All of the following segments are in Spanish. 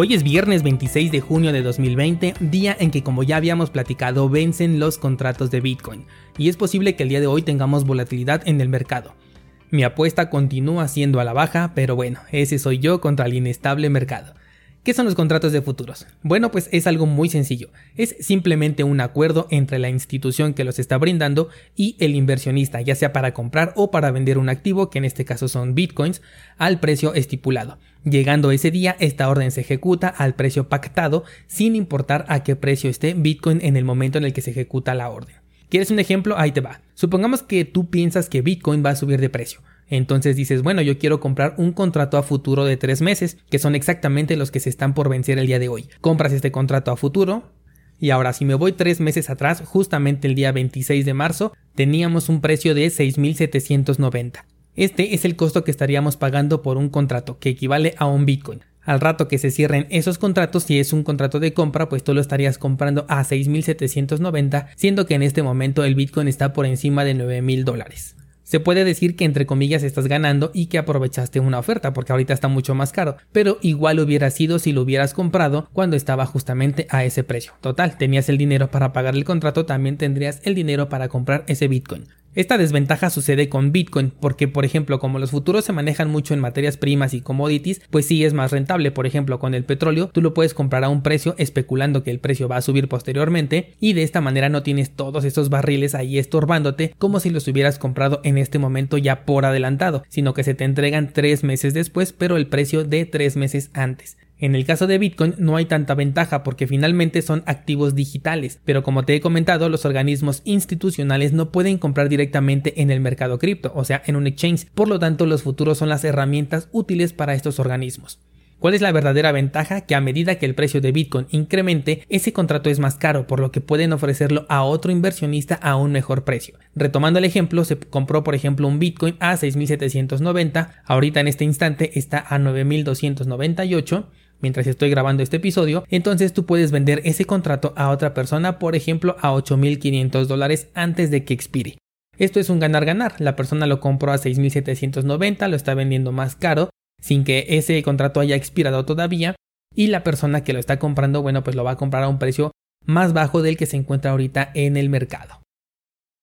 Hoy es viernes 26 de junio de 2020, día en que como ya habíamos platicado vencen los contratos de Bitcoin, y es posible que el día de hoy tengamos volatilidad en el mercado. Mi apuesta continúa siendo a la baja, pero bueno, ese soy yo contra el inestable mercado. ¿Qué son los contratos de futuros? Bueno, pues es algo muy sencillo. Es simplemente un acuerdo entre la institución que los está brindando y el inversionista, ya sea para comprar o para vender un activo, que en este caso son bitcoins, al precio estipulado. Llegando ese día, esta orden se ejecuta al precio pactado, sin importar a qué precio esté bitcoin en el momento en el que se ejecuta la orden. ¿Quieres un ejemplo? Ahí te va. Supongamos que tú piensas que bitcoin va a subir de precio. Entonces dices, bueno, yo quiero comprar un contrato a futuro de tres meses, que son exactamente los que se están por vencer el día de hoy. Compras este contrato a futuro, y ahora, si me voy tres meses atrás, justamente el día 26 de marzo, teníamos un precio de 6.790. Este es el costo que estaríamos pagando por un contrato, que equivale a un Bitcoin. Al rato que se cierren esos contratos, si es un contrato de compra, pues tú lo estarías comprando a 6.790, siendo que en este momento el Bitcoin está por encima de 9.000 dólares se puede decir que entre comillas estás ganando y que aprovechaste una oferta porque ahorita está mucho más caro, pero igual hubiera sido si lo hubieras comprado cuando estaba justamente a ese precio. Total, tenías el dinero para pagar el contrato, también tendrías el dinero para comprar ese Bitcoin. Esta desventaja sucede con Bitcoin porque, por ejemplo, como los futuros se manejan mucho en materias primas y commodities, pues sí es más rentable. Por ejemplo, con el petróleo, tú lo puedes comprar a un precio especulando que el precio va a subir posteriormente y de esta manera no tienes todos esos barriles ahí estorbándote como si los hubieras comprado en este momento ya por adelantado, sino que se te entregan tres meses después, pero el precio de tres meses antes. En el caso de Bitcoin no hay tanta ventaja porque finalmente son activos digitales, pero como te he comentado, los organismos institucionales no pueden comprar directamente en el mercado cripto, o sea, en un exchange, por lo tanto los futuros son las herramientas útiles para estos organismos. ¿Cuál es la verdadera ventaja? Que a medida que el precio de Bitcoin incremente, ese contrato es más caro, por lo que pueden ofrecerlo a otro inversionista a un mejor precio. Retomando el ejemplo, se compró por ejemplo un Bitcoin a 6.790, ahorita en este instante está a 9.298, mientras estoy grabando este episodio, entonces tú puedes vender ese contrato a otra persona, por ejemplo, a 8.500 dólares antes de que expire. Esto es un ganar-ganar. La persona lo compró a 6.790, lo está vendiendo más caro, sin que ese contrato haya expirado todavía, y la persona que lo está comprando, bueno, pues lo va a comprar a un precio más bajo del que se encuentra ahorita en el mercado.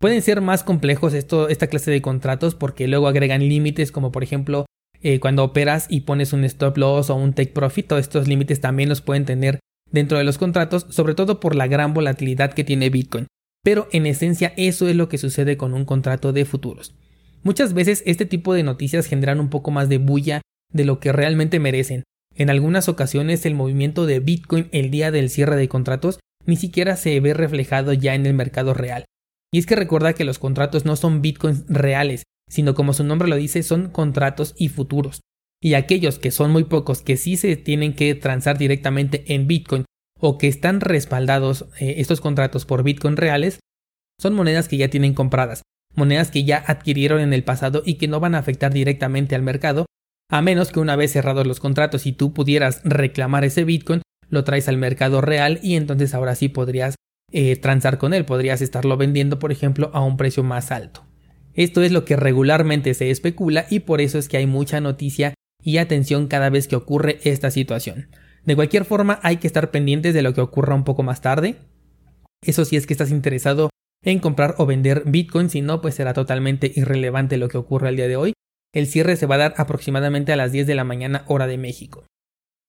Pueden ser más complejos esto, esta clase de contratos porque luego agregan límites como por ejemplo eh, cuando operas y pones un stop loss o un take profit, todos estos límites también los pueden tener dentro de los contratos, sobre todo por la gran volatilidad que tiene Bitcoin. Pero en esencia eso es lo que sucede con un contrato de futuros. Muchas veces este tipo de noticias generan un poco más de bulla de lo que realmente merecen. En algunas ocasiones el movimiento de Bitcoin el día del cierre de contratos ni siquiera se ve reflejado ya en el mercado real. Y es que recuerda que los contratos no son bitcoins reales, sino como su nombre lo dice, son contratos y futuros. Y aquellos que son muy pocos que sí se tienen que transar directamente en Bitcoin o que están respaldados eh, estos contratos por Bitcoin reales, son monedas que ya tienen compradas, monedas que ya adquirieron en el pasado y que no van a afectar directamente al mercado, a menos que una vez cerrados los contratos y tú pudieras reclamar ese Bitcoin, lo traes al mercado real y entonces ahora sí podrías eh, transar con él, podrías estarlo vendiendo por ejemplo a un precio más alto. Esto es lo que regularmente se especula y por eso es que hay mucha noticia y atención cada vez que ocurre esta situación. De cualquier forma hay que estar pendientes de lo que ocurra un poco más tarde. Eso sí es que estás interesado en comprar o vender Bitcoin, si no pues será totalmente irrelevante lo que ocurra el día de hoy. El cierre se va a dar aproximadamente a las 10 de la mañana hora de México.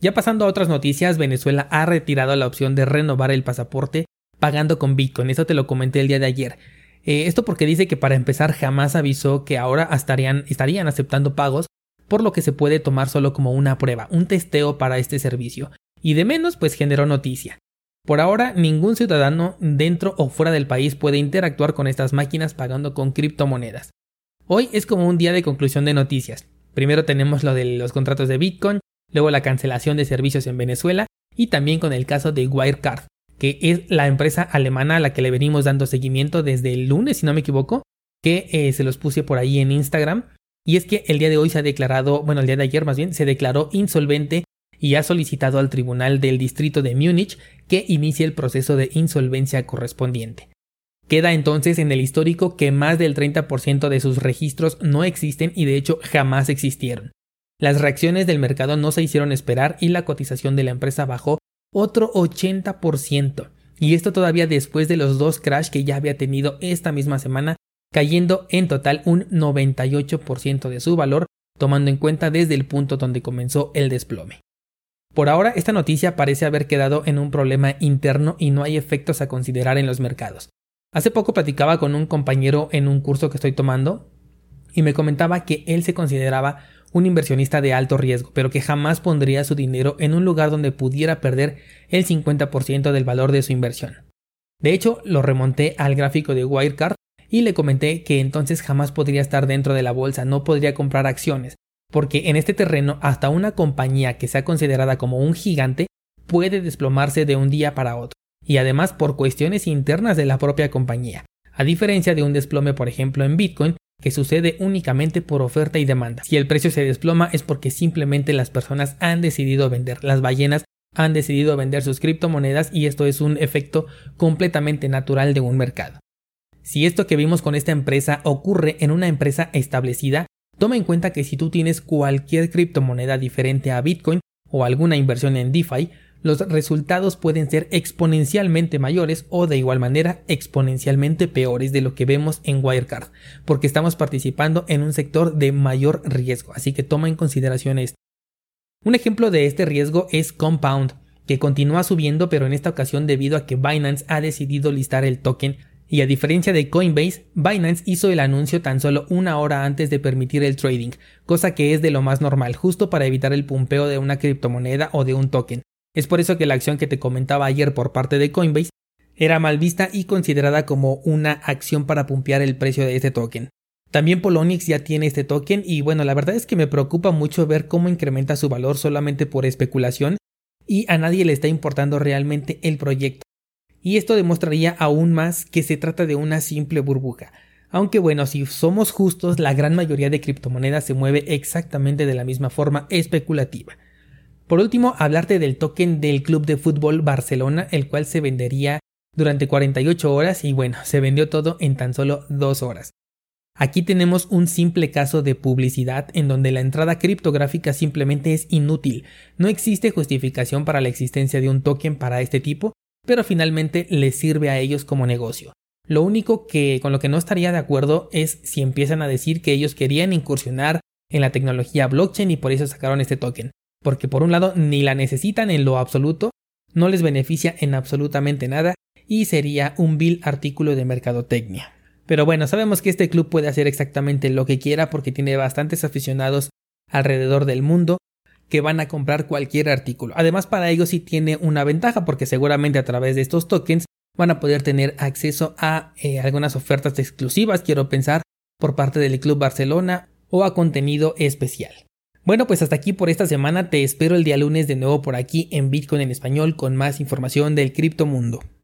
Ya pasando a otras noticias, Venezuela ha retirado la opción de renovar el pasaporte pagando con Bitcoin. Eso te lo comenté el día de ayer. Eh, esto porque dice que para empezar jamás avisó que ahora estarían, estarían aceptando pagos, por lo que se puede tomar solo como una prueba, un testeo para este servicio. Y de menos, pues generó noticia. Por ahora, ningún ciudadano dentro o fuera del país puede interactuar con estas máquinas pagando con criptomonedas. Hoy es como un día de conclusión de noticias. Primero tenemos lo de los contratos de Bitcoin, luego la cancelación de servicios en Venezuela y también con el caso de Wirecard, que es la empresa alemana a la que le venimos dando seguimiento desde el lunes, si no me equivoco, que eh, se los puse por ahí en Instagram. Y es que el día de hoy se ha declarado, bueno, el día de ayer más bien, se declaró insolvente y ha solicitado al Tribunal del Distrito de Múnich que inicie el proceso de insolvencia correspondiente. Queda entonces en el histórico que más del 30% de sus registros no existen y de hecho jamás existieron. Las reacciones del mercado no se hicieron esperar y la cotización de la empresa bajó otro 80%. Y esto todavía después de los dos crash que ya había tenido esta misma semana, cayendo en total un 98% de su valor, tomando en cuenta desde el punto donde comenzó el desplome. Por ahora, esta noticia parece haber quedado en un problema interno y no hay efectos a considerar en los mercados. Hace poco platicaba con un compañero en un curso que estoy tomando y me comentaba que él se consideraba un inversionista de alto riesgo, pero que jamás pondría su dinero en un lugar donde pudiera perder el 50% del valor de su inversión. De hecho, lo remonté al gráfico de Wirecard y le comenté que entonces jamás podría estar dentro de la bolsa, no podría comprar acciones, porque en este terreno hasta una compañía que sea considerada como un gigante puede desplomarse de un día para otro y además por cuestiones internas de la propia compañía, a diferencia de un desplome por ejemplo en Bitcoin que sucede únicamente por oferta y demanda. Si el precio se desploma es porque simplemente las personas han decidido vender, las ballenas han decidido vender sus criptomonedas y esto es un efecto completamente natural de un mercado. Si esto que vimos con esta empresa ocurre en una empresa establecida, toma en cuenta que si tú tienes cualquier criptomoneda diferente a Bitcoin o alguna inversión en DeFi, los resultados pueden ser exponencialmente mayores o de igual manera exponencialmente peores de lo que vemos en Wirecard, porque estamos participando en un sector de mayor riesgo, así que toma en consideración esto. Un ejemplo de este riesgo es Compound, que continúa subiendo pero en esta ocasión debido a que Binance ha decidido listar el token y a diferencia de Coinbase, Binance hizo el anuncio tan solo una hora antes de permitir el trading, cosa que es de lo más normal, justo para evitar el pumpeo de una criptomoneda o de un token. Es por eso que la acción que te comentaba ayer por parte de Coinbase era mal vista y considerada como una acción para pumpear el precio de este token. También Polonix ya tiene este token y bueno, la verdad es que me preocupa mucho ver cómo incrementa su valor solamente por especulación y a nadie le está importando realmente el proyecto. Y esto demostraría aún más que se trata de una simple burbuja. Aunque bueno, si somos justos, la gran mayoría de criptomonedas se mueve exactamente de la misma forma especulativa. Por último, hablarte del token del Club de Fútbol Barcelona, el cual se vendería durante 48 horas y bueno, se vendió todo en tan solo 2 horas. Aquí tenemos un simple caso de publicidad en donde la entrada criptográfica simplemente es inútil. No existe justificación para la existencia de un token para este tipo, pero finalmente les sirve a ellos como negocio. Lo único que con lo que no estaría de acuerdo es si empiezan a decir que ellos querían incursionar en la tecnología blockchain y por eso sacaron este token porque por un lado ni la necesitan en lo absoluto, no les beneficia en absolutamente nada y sería un vil artículo de mercadotecnia. Pero bueno, sabemos que este club puede hacer exactamente lo que quiera porque tiene bastantes aficionados alrededor del mundo que van a comprar cualquier artículo. Además para ellos sí tiene una ventaja porque seguramente a través de estos tokens van a poder tener acceso a eh, algunas ofertas exclusivas, quiero pensar, por parte del Club Barcelona o a contenido especial. Bueno, pues hasta aquí por esta semana. Te espero el día lunes de nuevo por aquí en Bitcoin en español con más información del criptomundo.